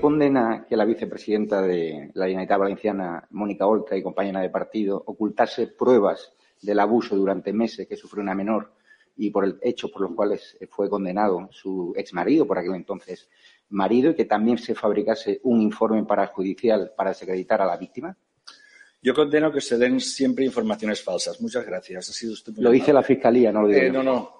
Condena que la vicepresidenta de la Generalitat Valenciana, Mónica Oltra, y compañera de partido, ocultase pruebas del abuso durante meses que sufrió una menor y por el hecho por los cuales fue condenado su exmarido, por aquel entonces marido, y que también se fabricase un informe parajudicial para desacreditar a la víctima? Yo condeno que se den siempre informaciones falsas. Muchas gracias. Ha sido usted muy Lo dice la Fiscalía, no lo digo Eh, yo. no, no.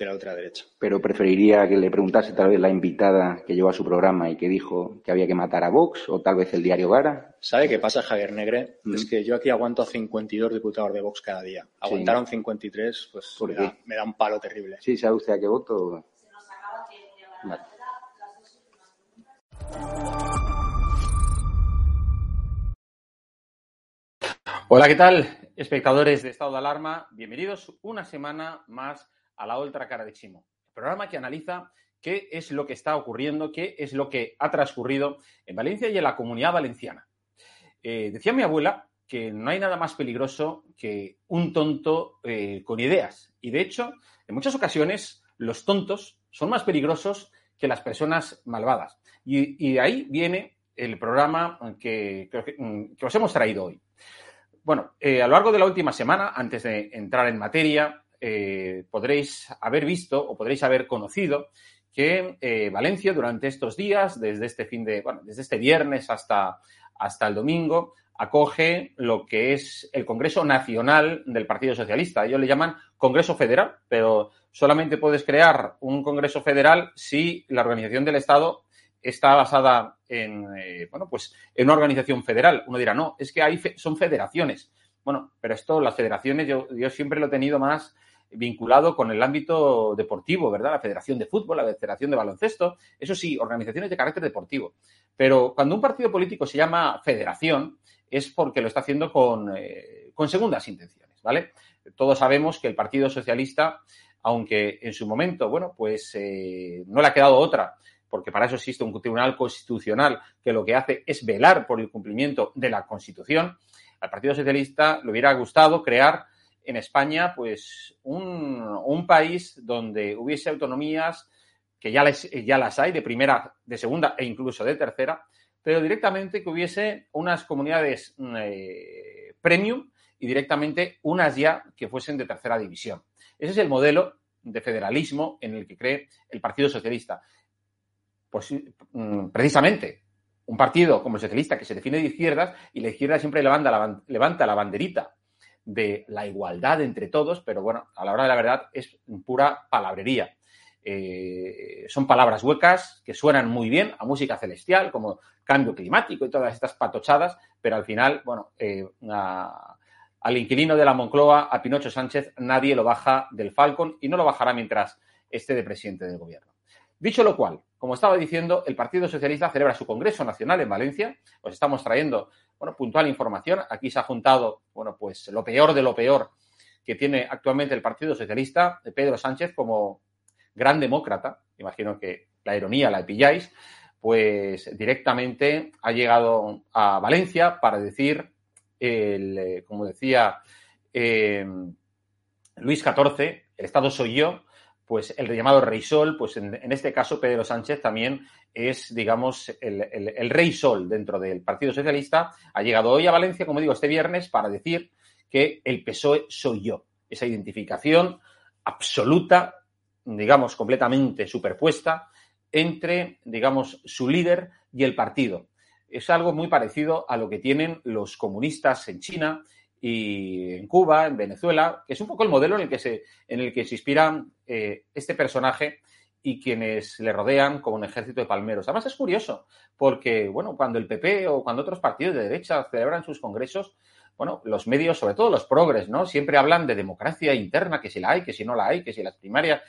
de la ultraderecha. Pero preferiría que le preguntase tal vez la invitada que llevó a su programa y que dijo que había que matar a Vox o tal vez el diario Gara. ¿Sabe qué pasa, Javier Negre? Mm. Es que yo aquí aguanto a 52 diputados de Vox cada día. Aguantaron 53, pues ¿Por me da, me da un palo terrible. ¿Sí sabe usted a qué voto? Vale. Hola, ¿qué tal? Espectadores de Estado de Alarma, bienvenidos una semana más a la Otra Cara de Chimo, el programa que analiza qué es lo que está ocurriendo, qué es lo que ha transcurrido en Valencia y en la comunidad valenciana. Eh, decía mi abuela que no hay nada más peligroso que un tonto eh, con ideas. Y de hecho, en muchas ocasiones, los tontos son más peligrosos que las personas malvadas. Y, de ahí viene el programa que, que- que os hemos traído hoy. Bueno, eh, a lo largo de la última semana, antes de entrar en materia, eh, podréis haber visto o podréis haber conocido que eh, Valencia durante estos días, desde este fin de, bueno, desde este viernes hasta, hasta el domingo, acoge lo que es el Congreso Nacional del Partido Socialista. Ellos le llaman Congreso Federal, pero solamente puedes crear un Congreso Federal si la organización del Estado está basada en, eh, bueno, pues en una organización federal. Uno dirá, no, es que hay son federaciones. Bueno, pero esto, las federaciones, yo, yo siempre lo he tenido más vinculado con el ámbito deportivo, ¿verdad? La Federación de Fútbol, la Federación de Baloncesto, eso sí, organizaciones de carácter deportivo. Pero cuando un partido político se llama federación, es porque lo está haciendo con, eh, con segundas intenciones, ¿vale? Todos sabemos que el Partido Socialista, aunque en su momento, bueno, pues eh, no le ha quedado otra, porque para eso existe un tribunal constitucional que lo que hace es velar por el cumplimiento de la Constitución, al Partido Socialista le hubiera gustado crear en España, pues, un, país donde hubiese autonomías que ya, las hay, de primera, de segunda e incluso de tercera, pero directamente que hubiese unas comunidades eh, premium y directamente unas ya que fuesen de tercera división. Ese es el modelo de federalismo en el que cree el Partido Socialista. Pues mm, precisamente un partido como el socialista que se define de izquierdas y la izquierda siempre levanta la banderita de la igualdad entre todos, pero bueno, a la hora de la verdad es pura palabrería. Eh, son palabras huecas que suenan muy bien a música celestial, como cambio climático y todas estas patochadas, pero al final, bueno, eh, al inquilino de la Moncloa, a Pinocho Sánchez, nadie lo baja del Falcon y no lo bajará mientras esté de presidente del gobierno. Dicho lo cual, como estaba diciendo, el Partido Socialista celebra su Congreso Nacional en Valencia. Os estamos trayendo, bueno, puntual información. Aquí se ha juntado, bueno, pues lo peor de lo peor que tiene actualmente el Partido Socialista, de Pedro Sánchez como gran demócrata, imagino que la ironía la pilláis, pues directamente ha llegado a Valencia para decir, el, eh, como decía eh, Luis XIV, el Estado soy yo, pues el llamado Rey Sol, pues en, este caso Pedro Sánchez también es, digamos, el, el- el Rey Sol dentro del Partido Socialista. Ha llegado hoy a Valencia, como digo, este viernes, para decir que el PSOE soy yo. Esa identificación absoluta, digamos, completamente superpuesta entre, digamos, su líder y el partido. Es algo muy parecido a lo que tienen los comunistas en China y en Cuba, en Venezuela, que es un poco el modelo en el que se, en el que se inspira eh, este personaje y quienes le rodean como un ejército de palmeros. Además es curioso, porque bueno, cuando el PP o cuando otros partidos de derecha celebran sus congresos, bueno, los medios, sobre todo los progres, ¿no? Siempre hablan de democracia interna, que si la hay, que si no la hay, que si las primarias.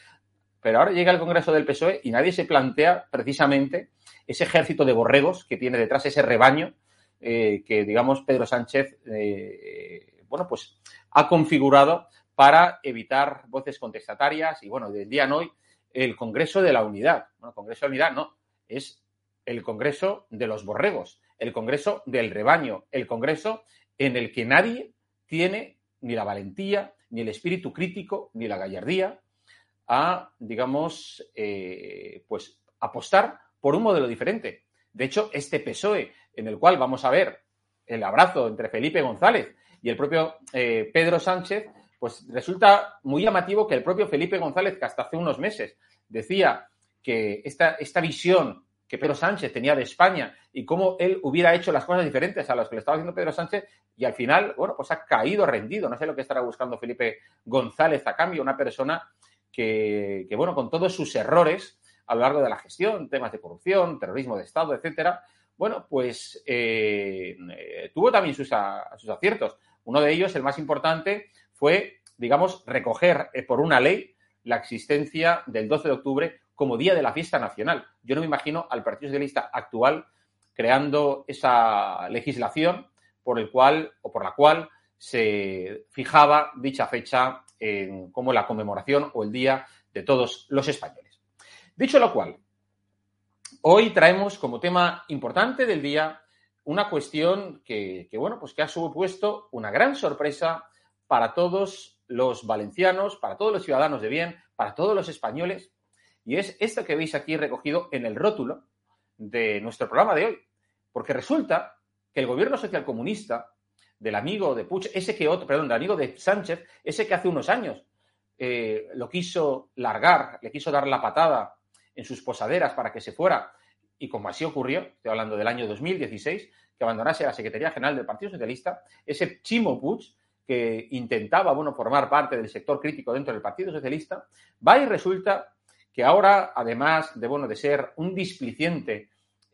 Pero ahora llega el Congreso del PSOE y nadie se plantea precisamente ese ejército de borregos que tiene detrás ese rebaño eh, que, digamos, Pedro Sánchez, eh, bueno, pues ha configurado para evitar voces contestatarias y, bueno, del día en hoy, el Congreso de la Unidad. Bueno, Congreso de la Unidad no, es el Congreso de los borregos, el Congreso del rebaño, el Congreso en el que nadie tiene ni la valentía, ni el espíritu crítico, ni la gallardía a, digamos, eh, pues apostar por un modelo diferente. De hecho, este PSOE, en el cual vamos a ver el abrazo entre Felipe González y el propio eh, Pedro Sánchez, pues resulta muy llamativo que el propio Felipe González, que hasta hace unos meses decía que esta, esta visión que Pedro Sánchez tenía de España y cómo él hubiera hecho las cosas diferentes a las que le estaba haciendo Pedro Sánchez y al final, bueno, pues ha caído rendido. No sé lo que estará buscando Felipe González a cambio, una persona que, que bueno, con todos sus errores a lo largo de la gestión, temas de corrupción, terrorismo de Estado, etcétera, bueno, pues eh, tuvo también sus, sus, aciertos. Uno de ellos, el más importante, fue, digamos, recoger eh, por una ley la existencia del 12 de octubre como día de la fiesta nacional. Yo no me imagino al Partido Socialista actual creando esa legislación por el cual o por la cual se fijaba dicha fecha en, como la conmemoración o el día de todos los españoles. Dicho lo cual, hoy traemos como tema importante del día una cuestión que, bueno, pues que ha supuesto una gran sorpresa para todos los valencianos, para todos los ciudadanos de bien, para todos los españoles, y es esto que veis aquí recogido en el rótulo de nuestro programa de hoy. Porque resulta que el gobierno socialcomunista del amigo de Puig, ese que otro, perdón, del amigo de Sánchez, ese que hace unos años eh, lo quiso largar, le quiso dar la patada en sus posaderas para que se fuera, y como así ocurrió, estoy hablando del año 2016, que abandonase la Secretaría General del Partido Socialista, ese Chimo Puig, que intentaba, bueno, formar parte del sector crítico dentro del Partido Socialista, va y resulta que ahora, además de, bueno, de ser un displiciente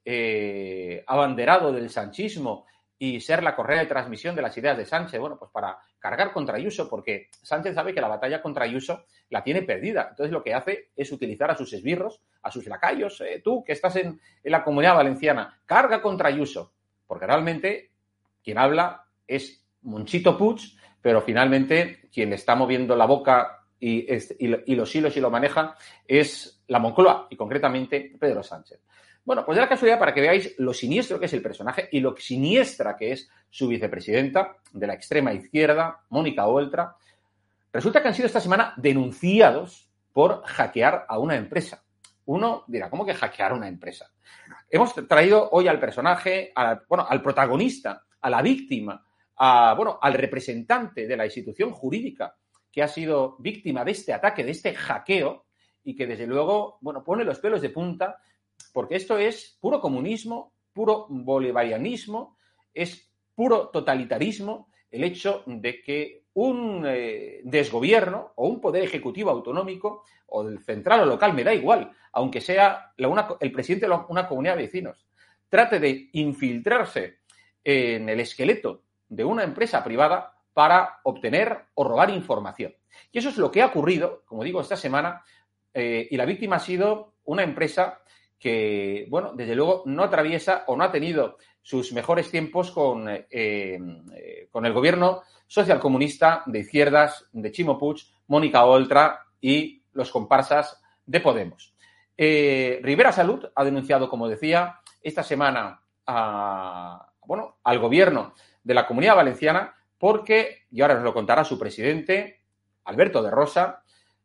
eh, abanderado del sanchismo y ser la correa de transmisión de las ideas de Sánchez, bueno, pues para cargar contra Ayuso, porque Sánchez sabe que la batalla contra Ayuso la tiene perdida. Entonces lo que hace es utilizar a sus esbirros, a sus lacayos, eh, tú que estás en, en la comunidad valenciana, carga contra Ayuso, porque realmente quien habla es Monchito Puig, pero finalmente quien está moviendo la boca y, y, los hilos y lo maneja es la Moncloa y concretamente Pedro Sánchez. Bueno, pues de la casualidad para que veáis lo siniestro que es el personaje y lo siniestra que es su vicepresidenta de la extrema izquierda, Mónica Oltra, resulta que han sido esta semana denunciados por hackear a una empresa. Uno dirá, ¿cómo que hackear a una empresa? Hemos traído hoy al personaje, a, bueno, al protagonista, a la víctima, bueno, al representante de la institución jurídica que ha sido víctima de este ataque, de este hackeo, y que desde luego, bueno, pone los pelos de punta, porque esto es puro comunismo, puro bolivarianismo, es puro totalitarismo el hecho de que un eh, desgobierno o un poder ejecutivo autonómico o del central o local, me da igual, aunque sea el presidente de una comunidad de vecinos, trate de infiltrarse en el esqueleto de una empresa privada para obtener o robar información. Y eso es lo que ha ocurrido, como digo, esta semana, eh, y la víctima ha sido una empresa que, bueno, desde luego no atraviesa o no ha tenido sus mejores tiempos con, eh, eh, con el gobierno socialcomunista de izquierdas de Chimo Puig, Mónica Oltra y los comparsas de Podemos. Rivera Salud ha denunciado, como decía, esta semana a, bueno, al gobierno de la Comunidad Valenciana porque, y ahora nos lo contará su presidente, Alberto de Rosa,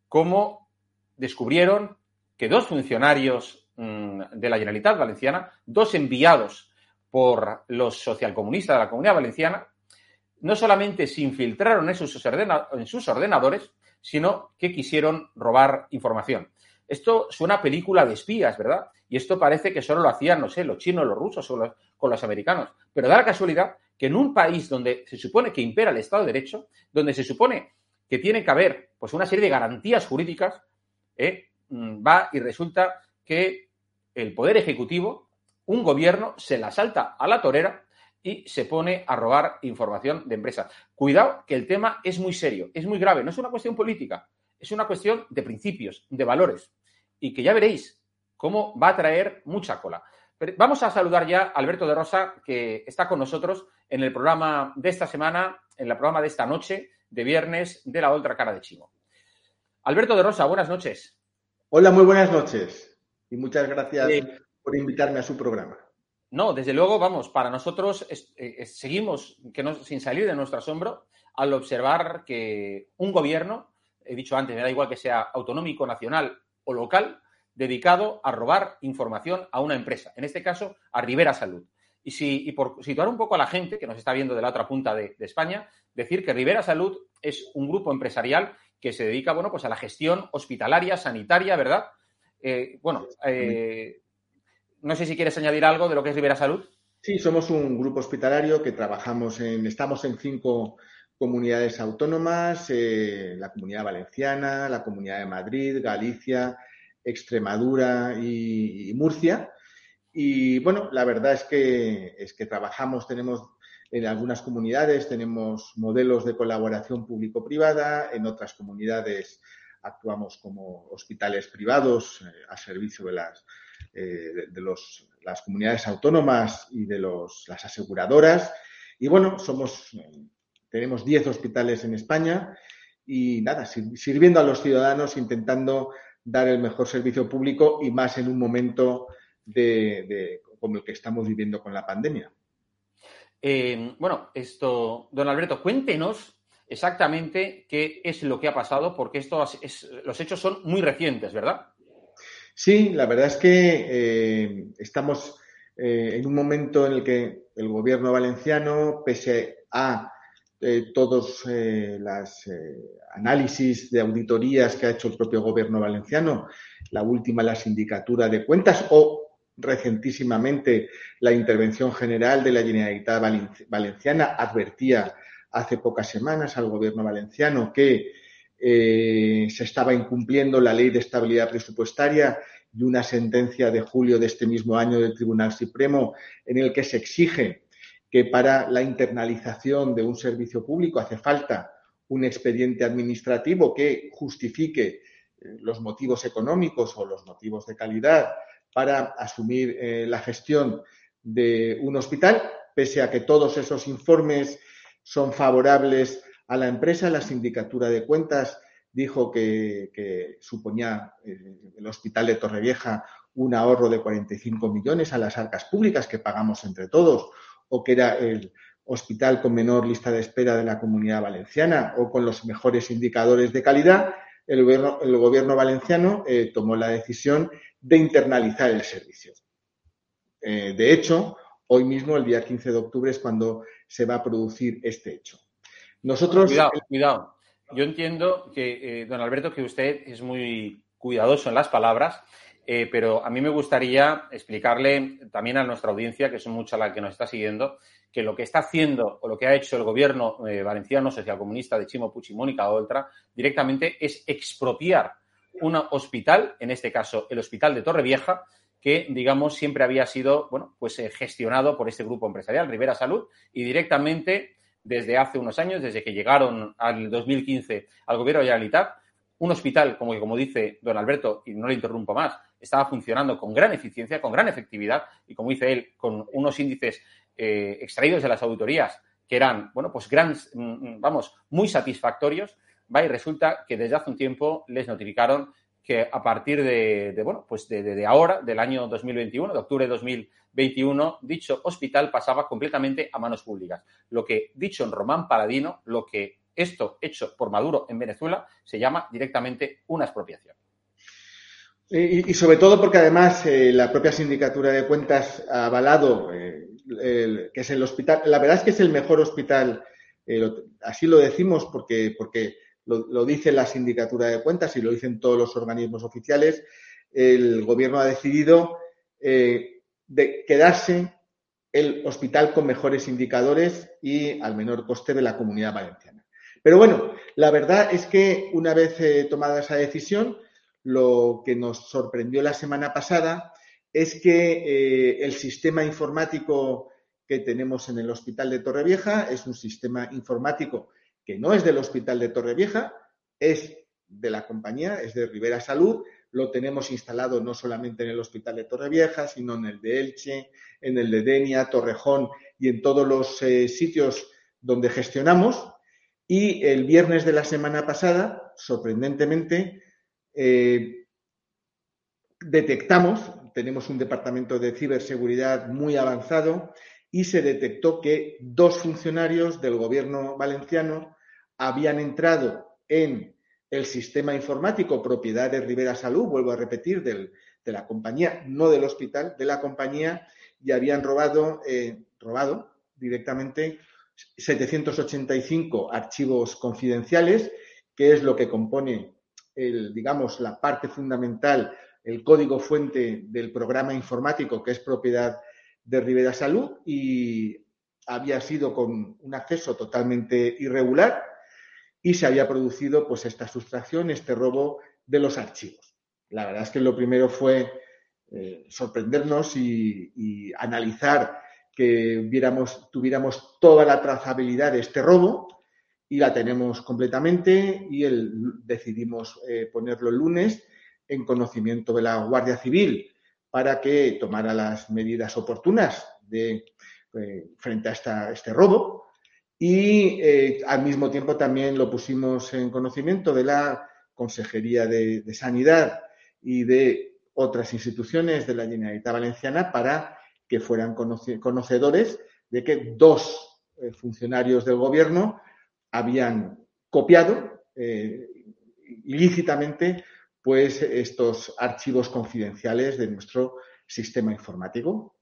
cómo descubrieron que dos funcionarios de la Generalitat Valenciana, dos enviados por los socialcomunistas de la Comunidad Valenciana, no solamente se infiltraron en sus, en sus ordenadores, sino que quisieron robar información. Esto suena a película de espías, ¿verdad? Y esto parece que solo lo hacían, no sé, los chinos, los rusos o los, con los americanos. Pero da la casualidad que en un país donde se supone que impera el Estado de Derecho, donde se supone que tiene que haber pues, una serie de garantías jurídicas, eh, mm, va y resulta que el Poder Ejecutivo, un gobierno, se la salta a la torera y se pone a robar información de empresas. Cuidado que el tema es muy serio, es muy grave, no es una cuestión política, es una cuestión de principios, de valores, y que ya veréis cómo va a traer mucha cola. vamos a saludar ya a Alberto de Rosa, que está con nosotros en el programa de esta semana, en el programa de esta noche, de viernes, de la otra cara de Chimo. Alberto de Rosa, buenas noches. Hola, muy buenas noches. Y muchas gracias por invitarme a su programa. No, desde luego, vamos, para nosotros eh, seguimos que no, sin salir de nuestro asombro al observar que un gobierno, he dicho antes, me da igual que sea autonómico, nacional o local, dedicado a robar información a una empresa, en este caso a Rivera Salud. Y, si, y por situar un poco a la gente que nos está viendo de la otra punta de, España, decir que Rivera Salud es un grupo empresarial que se dedica, bueno, pues a la gestión hospitalaria, sanitaria, ¿verdad? Eh, bueno, eh, no sé si quieres añadir algo de lo que es Rivera Salud. Sí, somos un grupo hospitalario que trabajamos en, estamos en cinco comunidades autónomas, eh, la Comunidad Valenciana, la Comunidad de Madrid, Galicia, Extremadura y, Murcia. Y bueno, la verdad es que, es que trabajamos, tenemos en algunas comunidades, tenemos modelos de colaboración público-privada, en otras comunidades actuamos como hospitales privados eh, a servicio de las, eh, de, las comunidades autónomas y de los, las aseguradoras. Y bueno, somos, tenemos 10 hospitales en España y nada, sirviendo a los ciudadanos, intentando dar el mejor servicio público y más en un momento de, como el que estamos viviendo con la pandemia. Eh, bueno, esto, don Alberto, cuéntenos exactamente qué es lo que ha pasado, porque esto los hechos son muy recientes, ¿verdad? Sí, la verdad es que eh, estamos eh, en un momento en el que el gobierno valenciano, pese a todos los análisis de auditorías que ha hecho el propio gobierno valenciano, la última la sindicatura de cuentas o recentísimamente la intervención general de la Generalitat Valenciana advertía hace pocas semanas al gobierno valenciano que eh, se estaba incumpliendo la ley de estabilidad presupuestaria y una sentencia de julio de este mismo año del Tribunal Supremo en el que se exige que para la internalización de un servicio público hace falta un expediente administrativo que justifique eh, los motivos económicos o los motivos de calidad para asumir eh, la gestión de un hospital, pese a que todos esos informes son favorables a la empresa. La sindicatura de cuentas dijo que, suponía eh, el hospital de Torrevieja un ahorro de 45 millones a las arcas públicas que pagamos entre todos, o que era el hospital con menor lista de espera de la comunidad valenciana o con los mejores indicadores de calidad, el gobierno, valenciano eh, tomó la decisión de internalizar el servicio. Eh, de hecho, hoy mismo, el día 15 de octubre, es cuando se va a producir este hecho. Nosotros. Cuidado, cuidado. Yo entiendo que, eh, don Alberto, que usted es muy cuidadoso en las palabras, eh, pero a mí me gustaría explicarle también a nuestra audiencia, que son mucha la que nos está siguiendo, que lo que está haciendo o lo que ha hecho el gobierno valenciano socialcomunista de Chimo Puig y Mónica Oltra directamente es expropiar un hospital, en este caso el Hospital de Torrevieja, que, digamos, siempre había sido, bueno, pues eh, gestionado por este grupo empresarial, Rivera Salud, y directamente desde hace unos años, desde que llegaron al 2015 al gobierno de Generalitat, un hospital, como, como dice don Alberto, y no le interrumpo más, estaba funcionando con gran eficiencia, con gran efectividad, y como dice él, con unos índices eh, extraídos de las auditorías que eran, bueno, pues grandes, mm, mm, vamos, muy satisfactorios, va y resulta que desde hace un tiempo les notificaron que a partir de, bueno, pues de, ahora, del año 2021, de octubre de 2021, dicho hospital pasaba completamente a manos públicas. Lo que, dicho en Román Paladino, lo que esto hecho por Maduro en Venezuela se llama directamente una expropiación. Y, sobre todo porque además eh, la propia sindicatura de cuentas ha avalado eh, que es el hospital, la verdad es que es el mejor hospital, eh, así lo decimos porque, porque lo, dice la sindicatura de cuentas y lo dicen todos los organismos oficiales, el gobierno ha decidido eh, de quedarse el hospital con mejores indicadores y al menor coste de la comunidad valenciana. Pero bueno, la verdad es que una vez eh, tomada esa decisión, lo que nos sorprendió la semana pasada es que eh, el sistema informático que tenemos en el Hospital de Torrevieja es un sistema informático que no es del Hospital de Torrevieja, es de la compañía, es de Rivera Salud, lo tenemos instalado no solamente en el Hospital de Torrevieja, sino en el de Elche, en el de Denia, Torrejón y en todos los eh, sitios donde gestionamos. Y el viernes de la semana pasada, sorprendentemente, eh, detectamos, tenemos un departamento de ciberseguridad muy avanzado y se detectó que dos funcionarios del gobierno valenciano habían entrado en el sistema informático propiedad de Rivera Salud, vuelvo a repetir, de la compañía, no del hospital, de la compañía, y habían robado, eh, robado directamente 785 archivos confidenciales, que es lo que compone el, digamos, la parte fundamental, el código fuente del programa informático que es propiedad de Rivera Salud y había sido con un acceso totalmente irregular y se había producido pues esta sustracción, este robo de los archivos. La verdad es que lo primero fue eh, sorprendernos y, analizar que tuviéramos toda la trazabilidad de este robo y la tenemos completamente y decidimos eh, ponerlo el lunes en conocimiento de la Guardia Civil para que tomara las medidas oportunas eh, frente a este robo. Y eh, al mismo tiempo también lo pusimos en conocimiento de la Consejería de, Sanidad y de otras instituciones de la Generalitat Valenciana para que fueran conocedores de que dos eh, funcionarios del Gobierno habían copiado ilícitamente pues estos archivos confidenciales de nuestro sistema informático.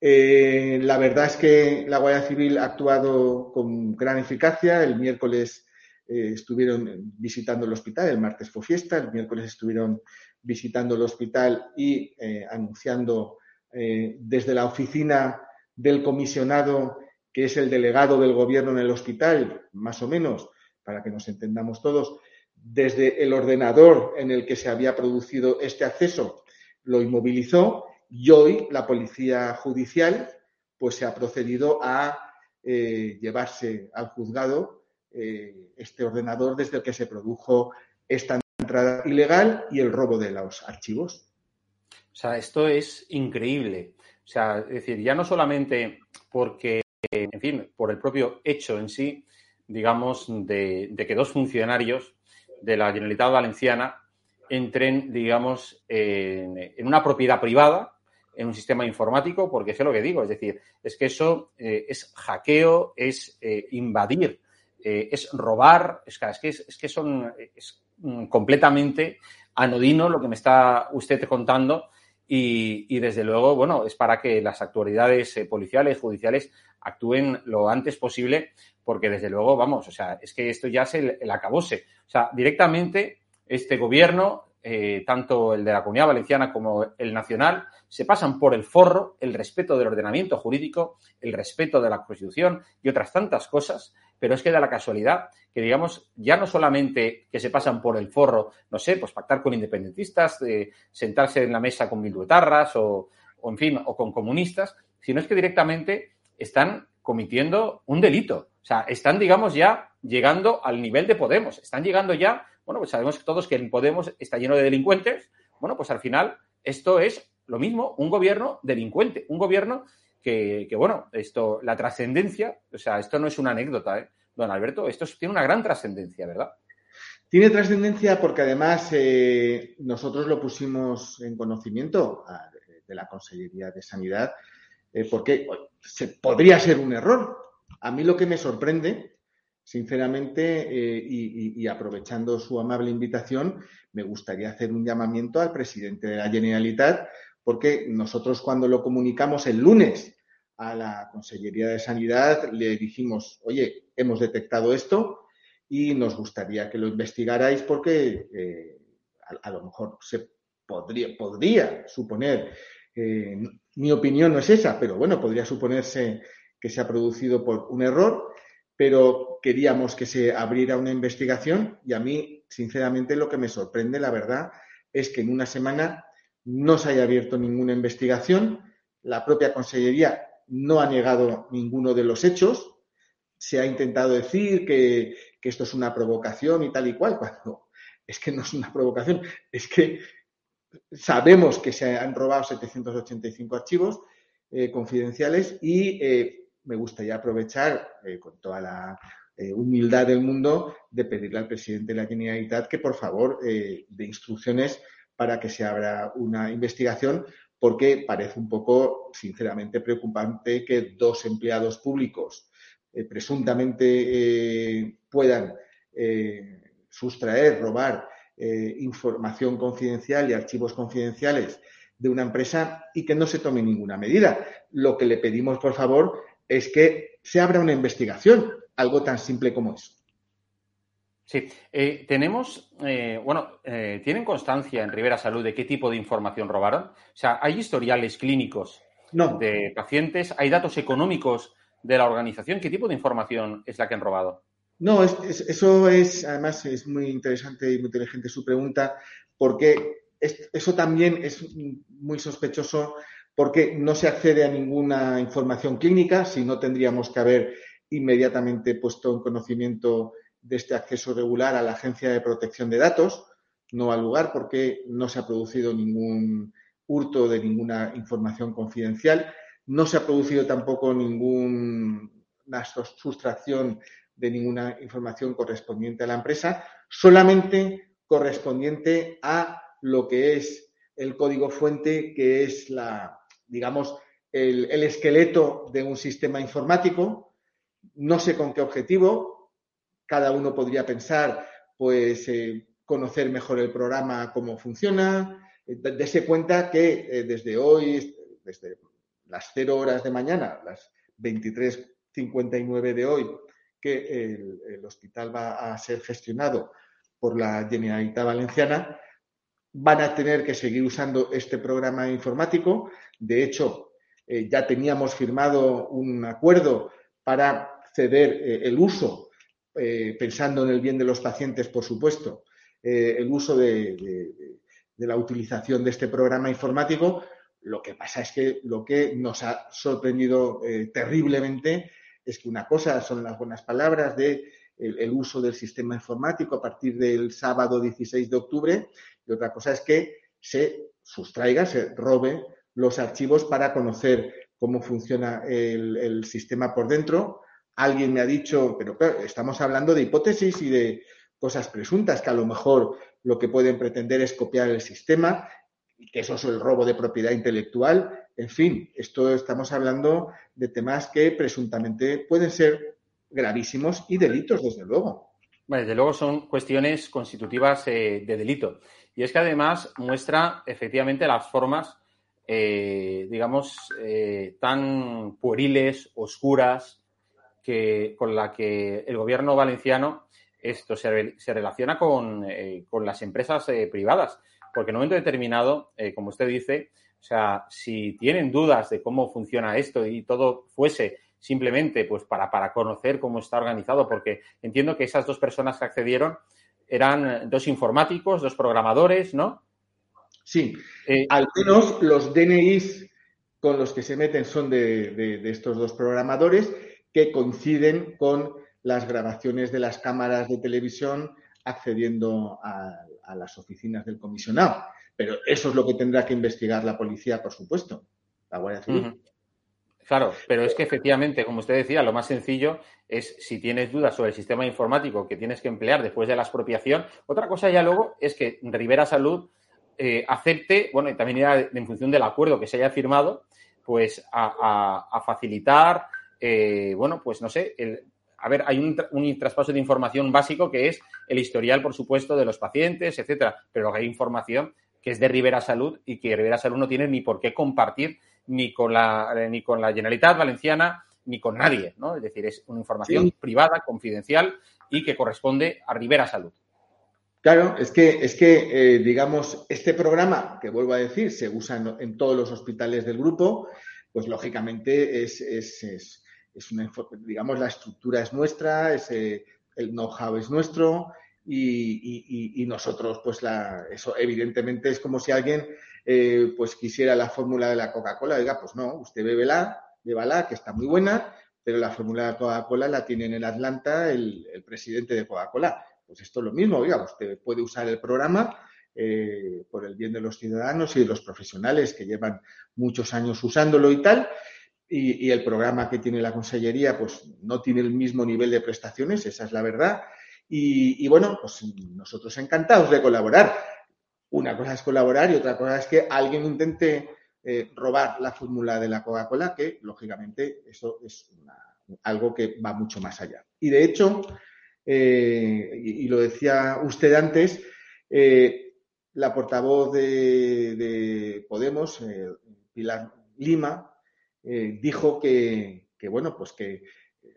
Eh, la verdad es que la Guardia Civil ha actuado con gran eficacia. El miércoles eh, estuvieron visitando el hospital, el martes fue fiesta, el miércoles estuvieron visitando el hospital y eh, anunciando desde la oficina del comisionado, que es el delegado del gobierno en el hospital, más o menos, para que nos entendamos todos, desde el ordenador en el que se había producido este acceso, lo inmovilizó y hoy la Policía Judicial pues se ha procedido a eh, llevarse al juzgado eh, este ordenador desde el que se produjo esta entrada ilegal y el robo de los archivos. O sea, esto es increíble. O sea, es decir, ya no solamente porque, en fin, por el propio hecho en sí, digamos, de, que dos funcionarios de la Generalitat Valenciana entren, digamos, en una propiedad privada, en un sistema informático, porque es lo que digo, es decir, es que eso eh, es hackeo, es eh, invadir, eh, es robar, es, que, es, que son es completamente anodino lo que me está usted contando y, y, desde luego, bueno, es para que las autoridades policiales, judiciales actúen lo antes posible, porque desde luego, vamos, o sea, es que esto ya es el, el acabose. O sea, directamente este gobierno eh, tanto el de la Comunidad Valenciana como el nacional, se pasan por el forro el respeto del ordenamiento jurídico, el respeto de la Constitución y otras tantas cosas, pero es que da la casualidad que, digamos, ya no solamente que se pasan por el forro, no sé, pues pactar con independentistas, sentarse en la mesa con milduetarras o, o, en fin, o con comunistas, sino es que directamente están cometiendo un delito. O sea, están, digamos, ya llegando al nivel de Podemos, están llegando ya bueno, pues sabemos todos que el Podemos está lleno de delincuentes. Bueno, pues al final esto es lo mismo, un gobierno delincuente, un gobierno que, bueno, esto, la trascendencia, o sea, esto no es una anécdota, ¿eh? Don Alberto, esto tiene una gran trascendencia, ¿verdad? Tiene trascendencia porque además eh, nosotros lo pusimos en conocimiento de la Consellería de Sanidad, eh, porque se, podría ser un error. A mí lo que me sorprende sinceramente, eh, y, aprovechando su amable invitación, me gustaría hacer un llamamiento al presidente de la Generalitat, porque nosotros cuando lo comunicamos el lunes a la Consellería de Sanidad, le dijimos, oye, hemos detectado esto y nos gustaría que lo investigarais porque eh, a, lo mejor se podría, suponer, eh, mi opinión no es esa, pero bueno, podría suponerse que se ha producido por un error pero queríamos que se abriera una investigación y a mí, sinceramente, lo que me sorprende, la verdad, es que en una semana no se haya abierto ninguna investigación, la propia Consellería no ha negado ninguno de los hechos, se ha intentado decir que, esto es una provocación y tal y cual, cuando es que no es una provocación, es que sabemos que se han robado 785 archivos eh, confidenciales y eh, me gustaría aprovechar eh, con toda la humildad del mundo de pedirle al presidente de la Generalitat que por favor dé instrucciones para que se abra una investigación porque parece un poco, sinceramente, preocupante que dos empleados públicos presuntamente puedan sustraer, robar información confidencial y archivos confidenciales de una empresa y que no se tome ninguna medida. Lo que le pedimos, por favor, es que se abra una investigación, algo tan simple como eso. Sí, eh, tenemos, eh, bueno, eh, ¿tienen constancia en Rivera Salud de qué tipo de información robaron? O sea, ¿hay historiales clínicos de pacientes? ¿Hay datos económicos de la organización? ¿Qué tipo de información es la que han robado? No, eso es, además, es muy interesante y muy inteligente su pregunta, porque eso también es muy sospechoso porque no se accede a ninguna información clínica, si no tendríamos que haber inmediatamente puesto en conocimiento de este acceso regular a la Agencia de Protección de Datos, no al lugar porque no se ha producido ningún hurto de ninguna información confidencial, no se ha producido tampoco ninguna sustracción de ninguna información correspondiente a la empresa, solamente correspondiente a lo que es el código fuente, que es la, digamos, el, esqueleto de un sistema informático. No sé con qué objetivo. Cada uno podría pensar, pues, eh, conocer mejor el programa, cómo funciona, Dese cuenta que eh, desde hoy, desde las 0 horas de mañana, las 23.59 de hoy, que el, el, hospital va a ser gestionado por la Generalitat Valenciana, van a tener que seguir usando este programa informático. De hecho, eh, ya teníamos firmado un acuerdo para ceder eh, el uso, eh, pensando en el bien de los pacientes, por supuesto, el uso de, de, la utilización de este programa informático. Lo que pasa es que lo que nos ha sorprendido terriblemente es que una cosa son las buenas palabras de el, uso del sistema informático a partir del sábado 16 de octubre y otra cosa es que se sustraiga, se robe los archivos para conocer cómo funciona el, sistema por dentro. Alguien me ha dicho, pero estamos hablando de hipótesis y de cosas presuntas, que a lo mejor lo que pueden pretender es copiar el sistema, que eso es el robo de propiedad intelectual. En fin, esto estamos hablando de temas que presuntamente pueden ser gravísimos y delitos, desde luego. desde luego son cuestiones constitutivas eh, de delito. Y es que además muestra efectivamente las formas, eh, digamos, eh, tan pueriles, oscuras, que, con la que el gobierno valenciano esto se, se relaciona con, con, las empresas privadas. Porque en un momento determinado, como usted dice, o sea, si tienen dudas de cómo funciona esto y todo fuese simplemente pues para, para conocer cómo está organizado, porque entiendo que esas dos personas que accedieron eran dos informáticos, dos programadores, ¿no? Sí, eh, al menos los DNIs con los que se meten son de, estos dos programadores que coinciden con las grabaciones de las cámaras de televisión accediendo a, las oficinas del comisionado. Pero eso es lo que tendrá que investigar la policía, por supuesto, la Guardia Civil. Claro, pero es que efectivamente, como usted decía, lo más sencillo es si tienes dudas sobre el sistema informático que tienes que emplear después de la expropiación. Otra cosa ya luego es que Rivera Salud eh, acepte, bueno, y también en función del acuerdo que se haya firmado, pues a, facilitar, eh, bueno, pues no sé, el, a ver, hay un, un, traspaso de información básico que es el historial, por supuesto, de los pacientes, etcétera, pero hay información que es de Rivera Salud y que Rivera Salud no tiene ni por qué compartir ni con la, eh, ni con la Generalitat Valenciana ni con nadie, ¿no? Es decir, es una información privada, confidencial y que corresponde a Rivera Salud. Claro, es que, es que eh, digamos, este programa, que vuelvo a decir, se usa en, todos los hospitales del grupo, pues lógicamente es, es, es, es una, digamos, la estructura es nuestra, es, eh, el know-how es nuestro y, y, nosotros, pues la, eso evidentemente es como si alguien eh, pues quisiera la fórmula de la Coca-Cola, diga, pues no, usted bébela, bébala, que está muy buena, pero la fórmula de Coca-Cola la tiene en Atlanta el, presidente de Coca-Cola. pues esto es lo mismo, oiga, usted puede usar el programa eh, por el bien de los ciudadanos y de los profesionales que llevan muchos años usándolo y tal. Y, el programa que tiene la Consellería, pues no tiene el mismo nivel de prestaciones, esa es la verdad. Y, bueno, pues nosotros encantados de colaborar. Una cosa es colaborar y otra cosa es que alguien intente eh, robar la fórmula de la Coca-Cola, que lógicamente eso es algo que va mucho más allá. Y de hecho, eh, y, lo decía usted antes, la portavoz de, Podemos, eh, Pilar Lima, eh, dijo que, bueno, pues que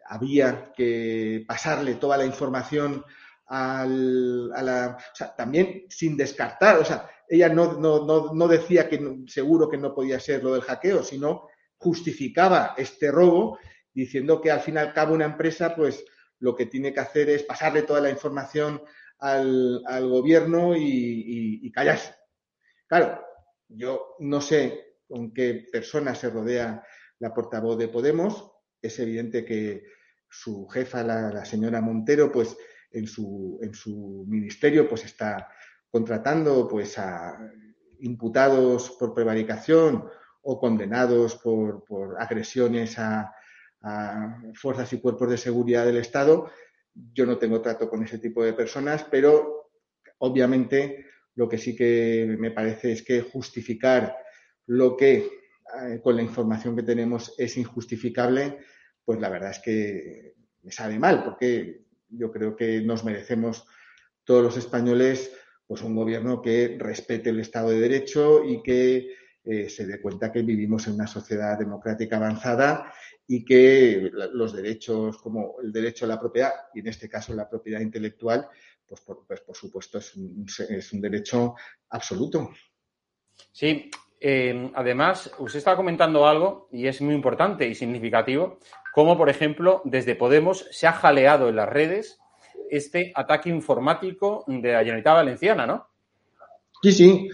había que pasarle toda la información al, a la, o sea, también sin descartar, o sea, ella no, no, decía que seguro que no podía ser lo del hackeo, sino justificaba este robo diciendo que al fin y al cabo una empresa, pues lo que tiene que hacer es pasarle toda la información al, al gobierno y, callarse. Claro, yo no sé con qué persona se rodea la portavoz de Podemos. Es evidente que su jefa, la, señora Montero, pues en su, en su ministerio, pues está contratando pues a imputados por prevaricación o condenados por, por agresiones a, a, fuerzas y cuerpos de seguridad del Estado. Yo no tengo trato con ese tipo de personas, pero obviamente lo que sí que me parece es que justificar lo que eh, con la información que tenemos es injustificable, pues la verdad es que me sabe mal, porque yo creo que nos merecemos todos los españoles pues un gobierno que respete el Estado de Derecho y que eh, se dé cuenta que vivimos en una sociedad democrática avanzada y que los derechos como el derecho a la propiedad, y en este caso la propiedad intelectual, pues por, pues por supuesto es un, es un, derecho absoluto. Sí, eh, además, usted estaba comentando algo y es muy importante y significativo, como por ejemplo desde Podemos se ha jaleado en las redes este ataque informático de la Generalitat Valenciana, ¿no? Sí, sí,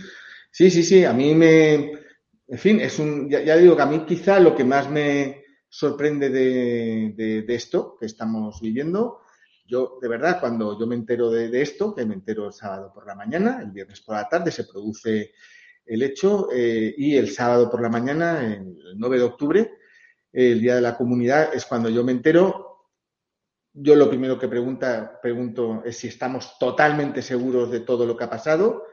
sí, sí, sí, a mí me, en fin, es un, ya digo que a mí quizá lo que más me, sorprende de, esto que estamos viviendo. Yo, de verdad, cuando yo me entero de, esto, que me entero el sábado por la mañana, el viernes por la tarde se produce el hecho eh, y el sábado por la mañana, el 9 de octubre, el Día de la Comunidad, es cuando yo me entero. Yo lo primero que pregunta, pregunto es si estamos totalmente seguros de todo lo que ha pasado.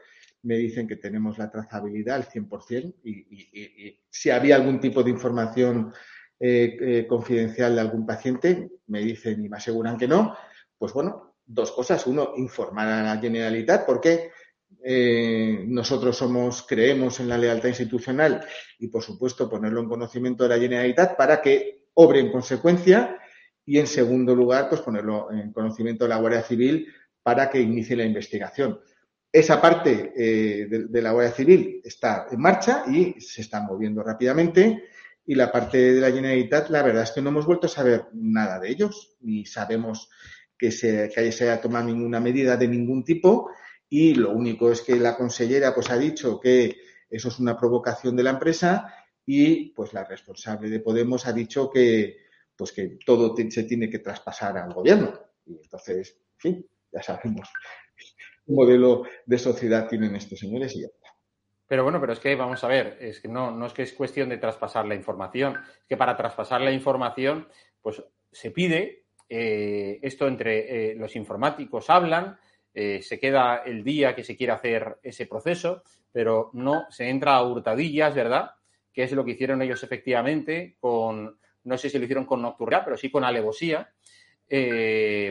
Me dicen que tenemos la trazabilidad al 100% y, y, si había algún tipo de información eh, eh, confidencial de algún paciente, me dicen y me aseguran que no, pues bueno, dos cosas. Uno, informar a la Generalitat porque eh, nosotros somos, creemos en la lealtad institucional y, por supuesto, ponerlo en conocimiento de la Generalitat para que obre en consecuencia y, en segundo lugar, pues ponerlo en conocimiento de la Guardia Civil para que inicie la investigación. Esa parte de, de, la Guardia Civil está en marcha y se está moviendo rápidamente y la parte de la Generalitat, la verdad es que no hemos vuelto a saber nada de ellos, ni sabemos que que se haya tomado ninguna medida de ningún tipo, y lo único es que la consellera pues ha dicho que eso es una provocación de la empresa y pues la responsable de Podemos ha dicho que pues que todo se tiene que traspasar al gobierno. Y entonces, en fin, ya sabemos qué modelo de sociedad tienen estos señores y ya pero bueno, pero es que vamos a ver, es que no, no es que es cuestión de traspasar la información, es que para traspasar la información, pues se pide eh, esto entre eh, los informáticos hablan, eh, se queda el día que se quiere hacer ese proceso, pero no se entra a hurtadillas, ¿verdad? Que es lo que hicieron ellos efectivamente con, no sé si lo hicieron con nocturnidad, pero sí con alevosía,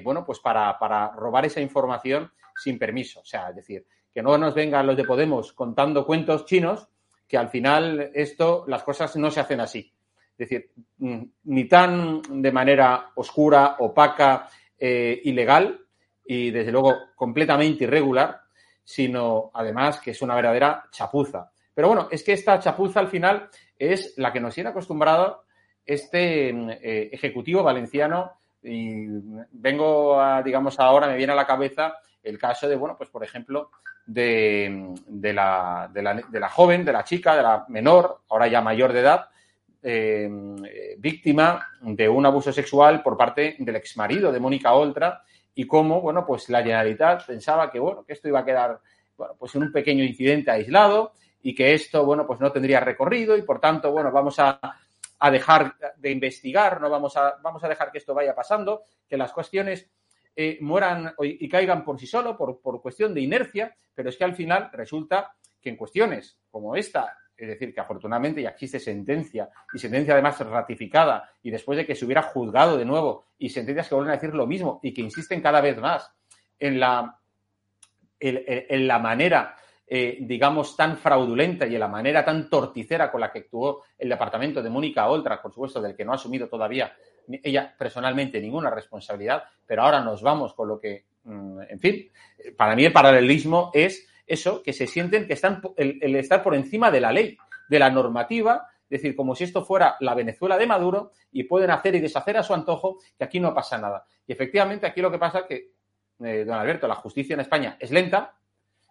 bueno, pues para, para robar esa información sin permiso. O sea, es decir, que no nos vengan los de Podemos contando cuentos chinos, que al final esto, las cosas no se hacen así. Es decir, mm, ni tan de manera oscura, opaca, eh, ilegal y desde luego completamente irregular, sino además que es una verdadera chapuza. Pero bueno, es que esta chapuza al final es la que nos tiene acostumbrado este mm, eh, ejecutivo valenciano y vengo a, digamos, ahora me viene a la cabeza el caso de, bueno, pues por ejemplo, de, de, la, de, la, de la, joven, de la chica, de la menor, ahora ya mayor de edad, eh, víctima de un abuso sexual por parte del exmarido de Mónica Oltra y cómo, bueno, pues la Generalitat pensaba que, bueno, que esto iba a quedar, bueno, pues en un pequeño incidente aislado y que esto, bueno, pues no tendría recorrido y por tanto, bueno, vamos a, a dejar de investigar, no vamos a, vamos a dejar que esto vaya pasando, que las cuestiones eh, mueran y caigan por sí solo, por, por cuestión de inercia, pero es que al final resulta que en cuestiones como esta, es decir, que afortunadamente ya existe sentencia y sentencia además ratificada y después de que se hubiera juzgado de nuevo y sentencias que vuelven a decir lo mismo y que insisten cada vez más en la, en, la manera eh, digamos, tan fraudulenta y en la manera tan torticera con la que actuó el departamento de Mónica Oltra, por supuesto, del que no ha asumido todavía ella personalmente ninguna responsabilidad, pero ahora nos vamos con lo que, mm, en fin, para mí el paralelismo es eso, que se sienten que están, el, el estar por encima de la ley, de la normativa, es decir, como si esto fuera la Venezuela de Maduro y pueden hacer y deshacer a su antojo, que aquí no pasa nada. Y efectivamente aquí lo que pasa es que, eh, don Alberto, la justicia en España es lenta,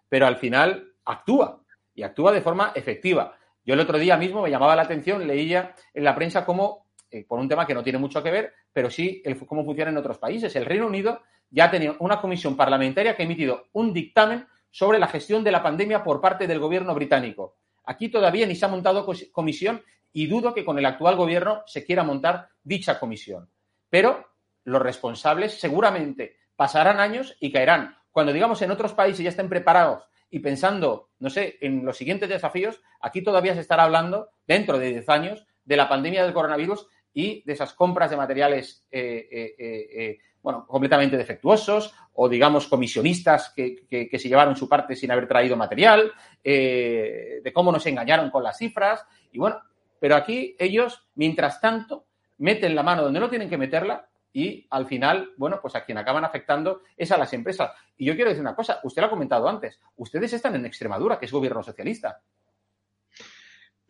pero al final actúa y actúa de forma efectiva. Yo el otro día mismo me llamaba la atención, leía en la prensa cómo, eh, por un tema que no tiene mucho que ver, pero sí el, cómo funciona en otros países. El Reino Unido ya ha tenido una comisión parlamentaria que ha emitido un dictamen sobre la gestión de la pandemia por parte del gobierno británico. Aquí todavía ni se ha montado comisión y dudo que con el actual gobierno se quiera montar dicha comisión. Pero los responsables seguramente pasarán años y caerán. Cuando digamos en otros países ya estén preparados y pensando, no sé, en los siguientes desafíos, aquí todavía se estará hablando, dentro de 10 años, de la pandemia del coronavirus y de esas compras de materiales, eh, eh, eh, bueno, completamente defectuosos o, digamos, comisionistas que, que, que, se llevaron su parte sin haber traído material, de cómo nos engañaron con las cifras. Y bueno, pero aquí ellos, mientras tanto, meten la mano donde no tienen que meterla y al final, bueno, pues a quien acaban afectando es a las empresas. Y yo quiero decir una cosa, usted lo ha comentado antes, ustedes están en Extremadura, que es gobierno socialista.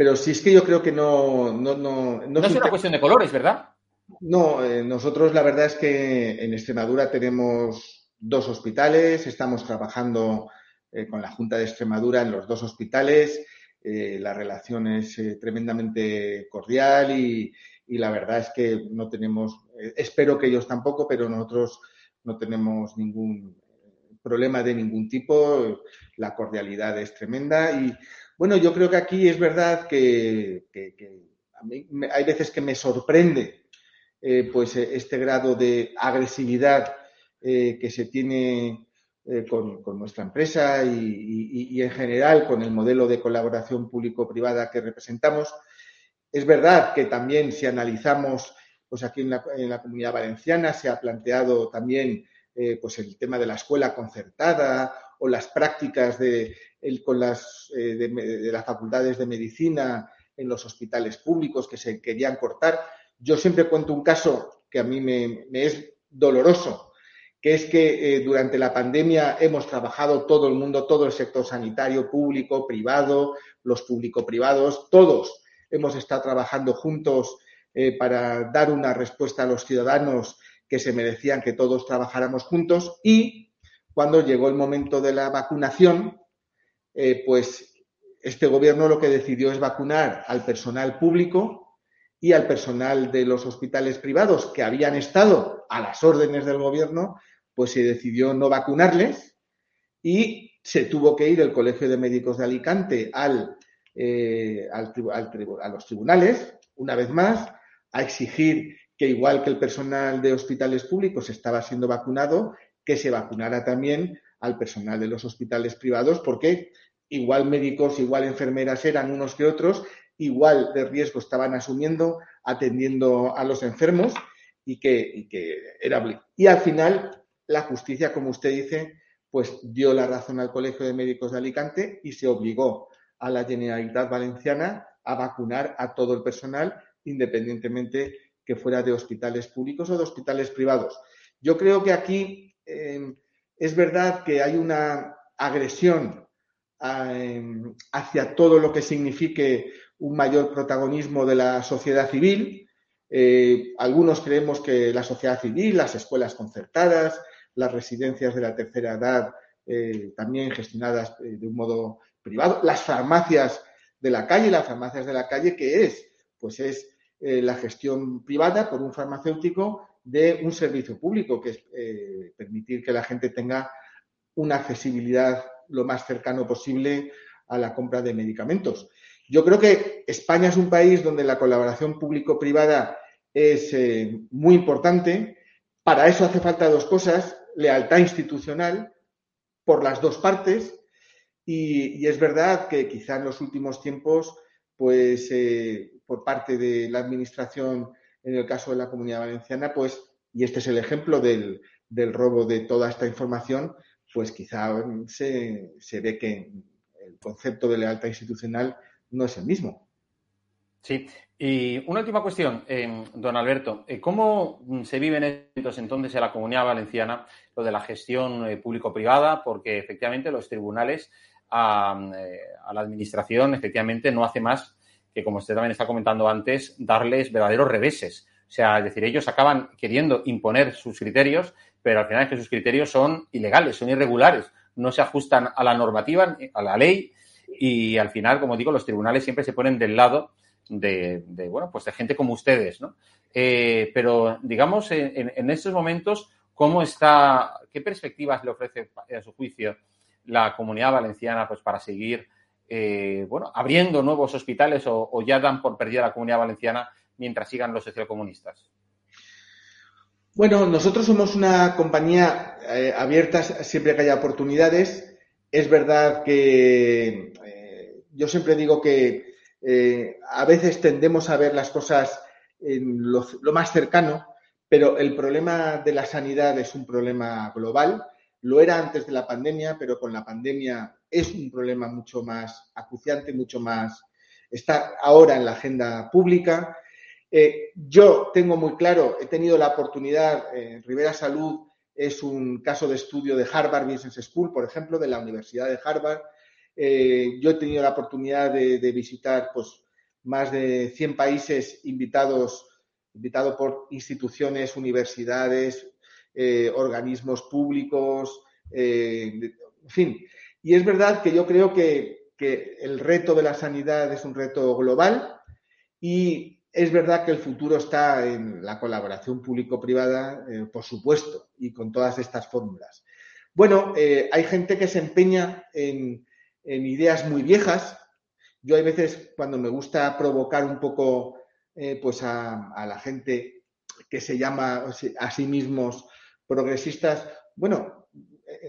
Pero sí es que yo creo que no... No, no, no, no es una cuestión de colores, ¿verdad? No, eh, nosotros la verdad es que en Extremadura tenemos dos hospitales, estamos trabajando eh, con la Junta de Extremadura en los dos hospitales, eh, la relación es tremendamente cordial y, y la verdad es que no tenemos, espero que ellos tampoco, pero nosotros no tenemos ningún problema de ningún tipo, la cordialidad es tremenda y bueno, yo creo que aquí es verdad que, a mí hay veces que me sorprende eh, pues este grado de agresividad eh, que se tiene eh, con, nuestra empresa y, en general con el modelo de colaboración público-privada que representamos. Es verdad que también si analizamos, pues aquí en la, en la comunidad valenciana se ha planteado también eh, pues el tema de la escuela concertada o las prácticas de, el, con las, eh, de, las facultades de medicina en los hospitales públicos que se querían cortar. Yo siempre cuento un caso que a mí me, me es doloroso, que es que eh, durante la pandemia hemos trabajado todo el mundo, todo el sector sanitario, público, privado, los público-privados, todos hemos estado trabajando juntos eh, para dar una respuesta a los ciudadanos que se merecían que todos trabajáramos juntos y cuando llegó el momento de la vacunación, eh, pues este gobierno lo que decidió es vacunar al personal público y al personal de los hospitales privados que habían estado a las órdenes del gobierno, pues se decidió no vacunarles y se tuvo que ir el Colegio de Médicos de Alicante al eh, al, a los tribunales, una vez más, a exigir que igual que el personal de hospitales públicos estaba siendo vacunado, que se vacunara también al personal de los hospitales privados, porque igual médicos, igual enfermeras eran unos que otros, igual de riesgo estaban asumiendo, atendiendo a los enfermos y que, y que era. Y al final, la justicia, como usted dice, pues dio la razón al Colegio de Médicos de Alicante y se obligó a la Generalitat Valenciana a vacunar a todo el personal, independientemente que fuera de hospitales públicos o de hospitales privados. Yo creo que aquí eh, es verdad que hay una agresión eh, hacia todo lo que signifique un mayor protagonismo de la sociedad civil. Eh, algunos creemos que la sociedad civil, las escuelas concertadas, las residencias de la tercera edad, eh, también gestionadas de un modo privado, las farmacias de la calle, las farmacias de la calle, ¿qué es? Pues es eh, la gestión privada por un farmacéutico de un servicio público, que es eh, permitir que la gente tenga una accesibilidad lo más cercano posible a la compra de medicamentos. Yo creo que España es un país donde la colaboración público-privada es eh, muy importante. Para eso hace falta dos cosas, lealtad institucional por las dos partes y, es verdad que quizá en los últimos tiempos, pues eh, por parte de la Administración, en el caso de la Comunidad Valenciana, pues, y este es el ejemplo del, del robo de toda esta información, pues quizá se, se ve que el concepto de lealtad institucional no es el mismo. Sí, y una última cuestión, eh, don Alberto. Eh, ¿Cómo se viven estos entonces en la comunidad valenciana lo de la gestión eh, público-privada? Porque efectivamente los tribunales a, la administración efectivamente no hace más que, como usted también está comentando antes, darles verdaderos reveses. O sea, es decir, ellos acaban queriendo imponer sus criterios, pero al final es que sus criterios son ilegales, son irregulares, no se ajustan a la normativa, a la ley, y al final, como digo, los tribunales siempre se ponen del lado de, bueno, pues de gente como ustedes, ¿no? Eh, pero, digamos, en, estos momentos, ¿cómo está, qué perspectivas le ofrece a su juicio la comunidad valenciana pues para seguir, eh, bueno, abriendo nuevos hospitales o, ya dan por perdida la comunidad valenciana mientras sigan los socialcomunistas? Bueno, nosotros somos una compañía eh, abierta siempre que haya oportunidades. Es verdad que yo siempre digo que eh, a veces tendemos a ver las cosas en lo, más cercano, pero el problema de la sanidad es un problema global. Lo era antes de la pandemia, pero con la pandemia es un problema mucho más acuciante, mucho más. está ahora en la agenda pública. Eh, yo tengo muy claro, he tenido la oportunidad, eh, Rivera Salud es un caso de estudio de Harvard Business School, por ejemplo, de la Universidad de Harvard, eh, yo he tenido la oportunidad de, visitar pues, más de 100 países invitados, invitado por instituciones, universidades, eh, organismos públicos, en fin. Y es verdad que yo creo que, el reto de la sanidad es un reto global y es verdad que el futuro está en la colaboración público-privada, por supuesto, y con todas estas fórmulas. Bueno, hay gente que se empeña en, en ideas muy viejas. Yo hay veces cuando me gusta provocar un poco eh, pues a, la gente que se llama a sí mismos progresistas, bueno, eh,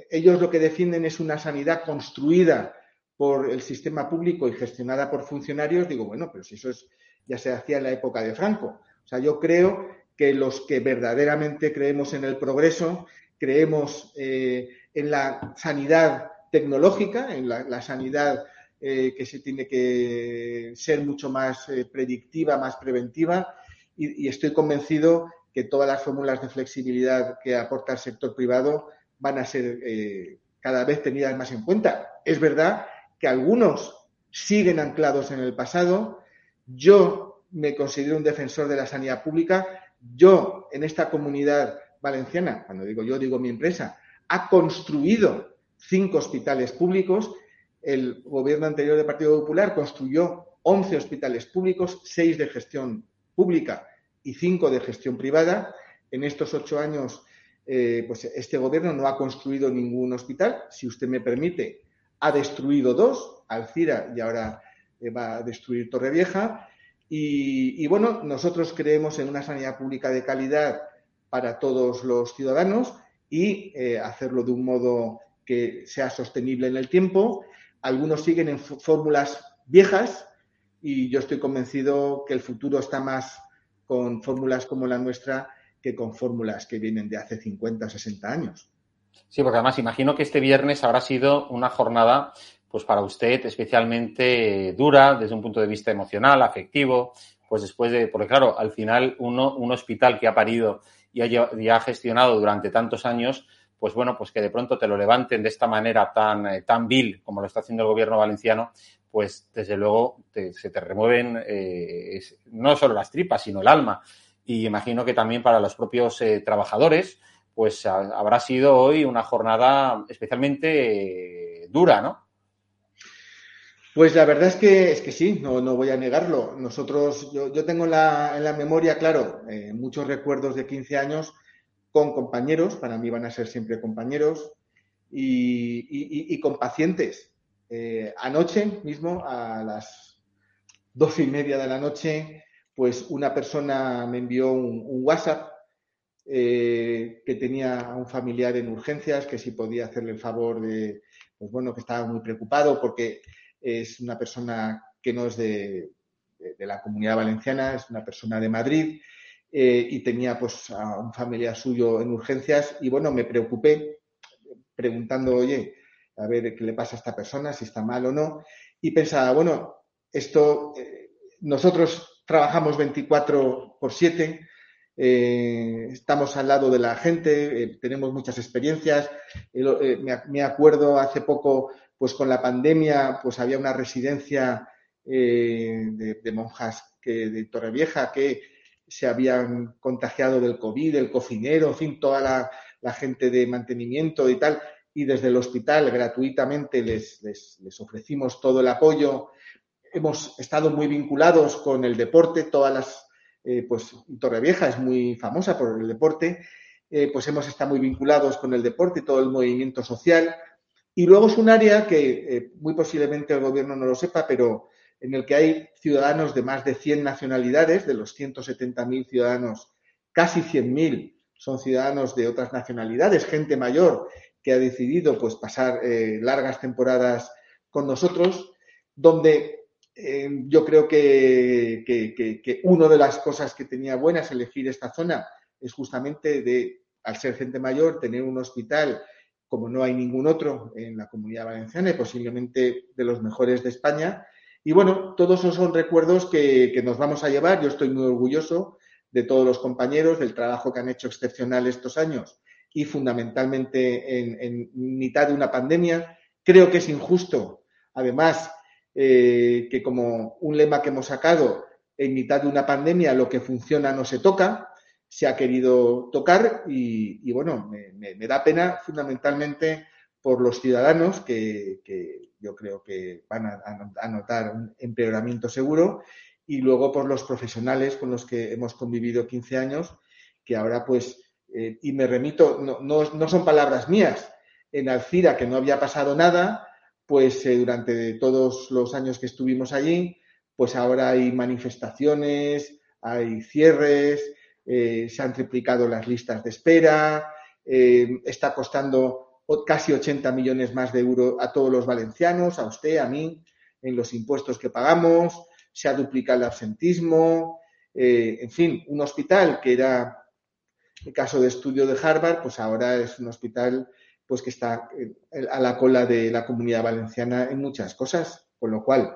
ellos lo que defienden es una sanidad construida por el sistema público y gestionada por funcionarios, digo, bueno, pero si eso es, ya se hacía en la época de Franco. O sea, yo creo que los que verdaderamente creemos en el progreso, creemos eh, en la sanidad tecnológica, en la, sanidad eh, que se tiene que ser mucho más eh, predictiva, más preventiva, y, estoy convencido que todas las fórmulas de flexibilidad que aporta el sector privado van a ser eh, cada vez tenidas más en cuenta. Es verdad que algunos siguen anclados en el pasado. Yo me considero un defensor de la sanidad pública. Yo, en esta comunidad valenciana, cuando digo yo, digo mi empresa, ha construido cinco hospitales públicos. El gobierno anterior del Partido Popular construyó 11 hospitales públicos, seis de gestión pública y cinco de gestión privada. En estos ocho años, eh, pues este gobierno no ha construido ningún hospital. Si usted me permite, ha destruido dos, Alcira y ahora eh, va a destruir Torrevieja. Y, y bueno, nosotros creemos en una sanidad pública de calidad para todos los ciudadanos y eh, hacerlo de un modo que sea sostenible en el tiempo. Algunos siguen en fórmulas viejas y yo estoy convencido que el futuro está más con fórmulas como la nuestra que con fórmulas que vienen de hace 50 o 60 años. Sí, porque además imagino que este viernes habrá sido una jornada pues para usted especialmente dura desde un punto de vista emocional, afectivo, pues después de, porque claro, al final uno, un hospital que ha parido y y ha gestionado durante tantos años, pues bueno, pues que de pronto te lo levanten de esta manera tan, eh, tan vil como lo está haciendo el gobierno valenciano, pues desde luego se te remueven eh, no solo las tripas, sino el alma. Y imagino que también para los propios eh, trabajadores, pues habrá sido hoy una jornada especialmente dura, ¿no? Pues la verdad es que, es que sí, no, no voy a negarlo. Nosotros, yo, yo tengo en la, en la memoria, claro, eh, muchos recuerdos de 15 años con compañeros, para mí van a ser siempre compañeros, y, y, y con pacientes. Eh, anoche mismo, a las doce y media de la noche, pues una persona me envió un, WhatsApp eh, que tenía a un familiar en urgencias, que si podía hacerle el favor de, pues bueno, que estaba muy preocupado porque es una persona que no es de, de, la comunidad valenciana, es una persona de Madrid eh, y tenía pues a un familiar suyo en urgencias y bueno, me preocupé preguntando, oye, a ver qué le pasa a esta persona, si está mal o no, y pensaba, bueno, esto, eh, nosotros trabajamos 24 por 7, eh, estamos al lado de la gente, eh, tenemos muchas experiencias. Eh, me, acuerdo hace poco pues con la pandemia, pues había una residencia de, monjas que, de Torrevieja que se habían contagiado del COVID, el cocinero, en fin, toda la, gente de mantenimiento y tal, y desde el hospital gratuitamente les, ofrecimos todo el apoyo. Hemos estado muy vinculados con el deporte, todas las, eh, pues Torrevieja es muy famosa por el deporte, eh, pues hemos estado muy vinculados con el deporte todo el movimiento social. Y luego es un área que eh, muy posiblemente el gobierno no lo sepa, pero en el que hay ciudadanos de más de 100 nacionalidades, de los 170.000 ciudadanos, casi 100.000 son ciudadanos de otras nacionalidades, gente mayor que ha decidido pues pasar eh, largas temporadas con nosotros, donde eh, yo creo que, que, que, que, una de las cosas que tenía buenas elegir esta zona es justamente de, al ser gente mayor, tener un hospital como no hay ningún otro en la comunidad valenciana y posiblemente de los mejores de España. Y bueno, todos esos son recuerdos que, nos vamos a llevar. Yo estoy muy orgulloso de todos los compañeros, del trabajo que han hecho excepcional estos años y fundamentalmente en, en mitad de una pandemia. Creo que es injusto, además, eh, que como un lema que hemos sacado, en mitad de una pandemia lo que funciona no se toca, se ha querido tocar y, bueno, me, da pena fundamentalmente por los ciudadanos que, yo creo que van a, a, notar un empeoramiento seguro y luego por los profesionales con los que hemos convivido 15 años, que ahora pues, eh, y me remito, no, no, no, son palabras mías, en Alcira, que no había pasado nada, pues eh, durante todos los años que estuvimos allí, pues ahora hay manifestaciones, hay cierres, eh, se han triplicado las listas de espera, eh, está costando casi 80 millones más de euros a todos los valencianos, a usted, a mí, en los impuestos que pagamos, se ha duplicado el absentismo, en fin, un hospital que era el caso de estudio de Harvard, pues ahora es un hospital pues que está a la cola de la comunidad valenciana en muchas cosas, con lo cual,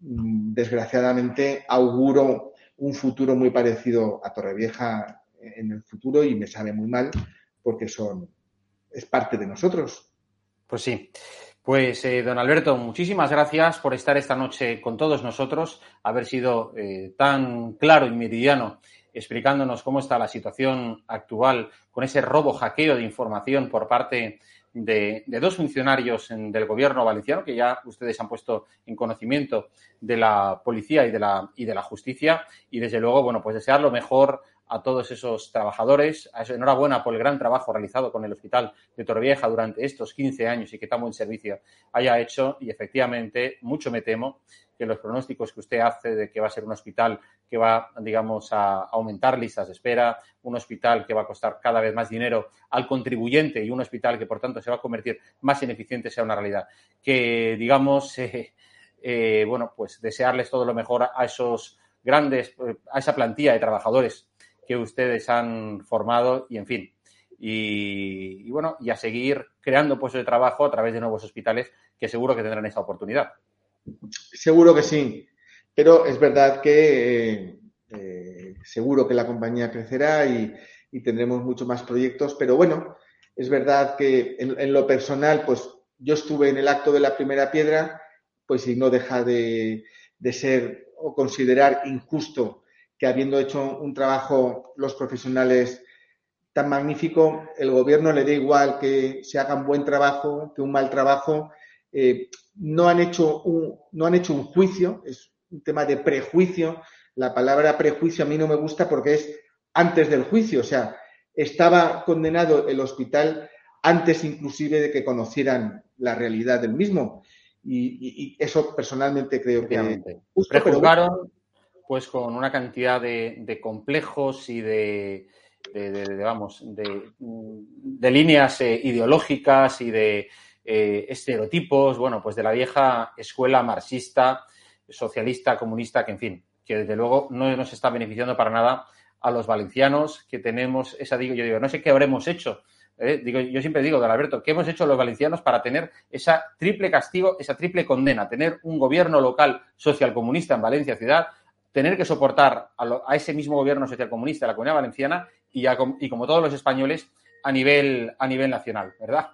mm, desgraciadamente, auguro un futuro muy parecido a Torrevieja en el futuro y me sabe muy mal porque son es parte de nosotros. Pues sí. Pues, eh, don Alberto, muchísimas gracias por estar esta noche con todos nosotros, haber sido eh, tan claro y meridiano explicándonos cómo está la situación actual con ese robo hackeo de información por parte de, dos funcionarios del gobierno valenciano que ya ustedes han puesto en conocimiento de la policía y de la, y de la justicia. Y desde luego, bueno, pues desear lo mejor a todos esos trabajadores. Enhorabuena por el gran trabajo realizado con el Hospital de Torrevieja durante estos 15 años y que tan buen servicio haya hecho. Y efectivamente, mucho me temo que los pronósticos que usted hace de que va a ser un hospital que va, digamos, a aumentar listas de espera, un hospital que va a costar cada vez más dinero al contribuyente y un hospital que, por tanto, se va a convertir más ineficiente sea una realidad. Que, digamos, eh, eh, bueno, pues desearles todo lo mejor a esos grandes, a esa plantilla de trabajadores que ustedes han formado y, en fin, y, bueno, y a seguir creando puestos de trabajo a través de nuevos hospitales que seguro que tendrán esa oportunidad. Seguro que sí, pero es verdad que eh, eh, seguro que la compañía crecerá y, y, tendremos muchos más proyectos, pero bueno, es verdad que en, en, lo personal, pues yo estuve en el acto de la primera piedra, pues y no deja de, de ser o considerar injusto que habiendo hecho un trabajo los profesionales tan magnífico, el gobierno le da igual que se haga un buen trabajo que un mal trabajo eh, no, han hecho un, no han hecho un juicio, es un tema de prejuicio. La palabra prejuicio a mí no me gusta porque es antes del juicio, o sea, estaba condenado el hospital antes inclusive de que conocieran la realidad del mismo. Y, eso personalmente creo que justo, Prejuzgaron, pues con una cantidad de, complejos y de, vamos, de, líneas eh, ideológicas y de eh, estereotipos, bueno, pues de la vieja escuela marxista, socialista, comunista, que en fin, que desde luego no nos está beneficiando para nada a los valencianos que tenemos esa, digo, yo digo, no sé qué habremos hecho. ¿eh? digo, yo siempre digo, don Alberto, ¿qué hemos hecho los valencianos para tener esa triple castigo, esa triple condena? Tener un gobierno local socialcomunista en Valencia ciudad, tener que soportar a, ese mismo gobierno socialcomunista de la comunidad valenciana y, y como todos los españoles a nivel, a nivel nacional, ¿verdad?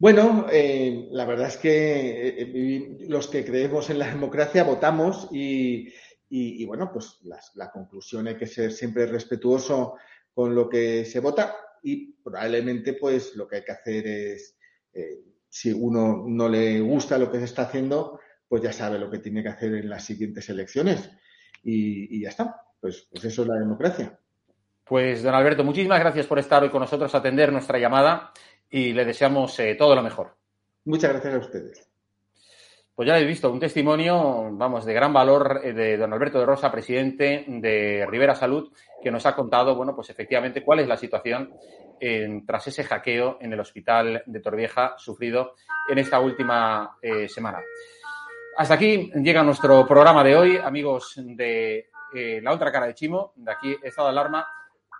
Bueno, eh, la verdad es que eh, los que creemos en la democracia votamos y, y, bueno, pues la conclusión hay que ser siempre respetuoso con lo que se vota y probablemente pues lo que hay que hacer es, eh, si uno no le gusta lo que se está haciendo, pues ya sabe lo que tiene que hacer en las siguientes elecciones y, ya está. Pues, pues eso es la democracia. Pues, don Alberto, muchísimas gracias por estar hoy con nosotros, atender nuestra llamada y le deseamos eh, todo lo mejor. Muchas gracias a ustedes. Pues ya habéis visto un testimonio, vamos, de gran valor eh, de don Alberto de Rosa, presidente de Rivera Salud, que nos ha contado, bueno, pues efectivamente cuál es la situación tras ese hackeo en el hospital de Torvieja sufrido en esta última eh, semana. Hasta aquí llega nuestro programa de hoy, amigos de eh, la otra cara de Chimo, de aquí Estado de Alarma.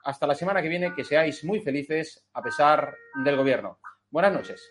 Hasta la semana que viene, que seáis muy felices a pesar del gobierno. Buenas noches.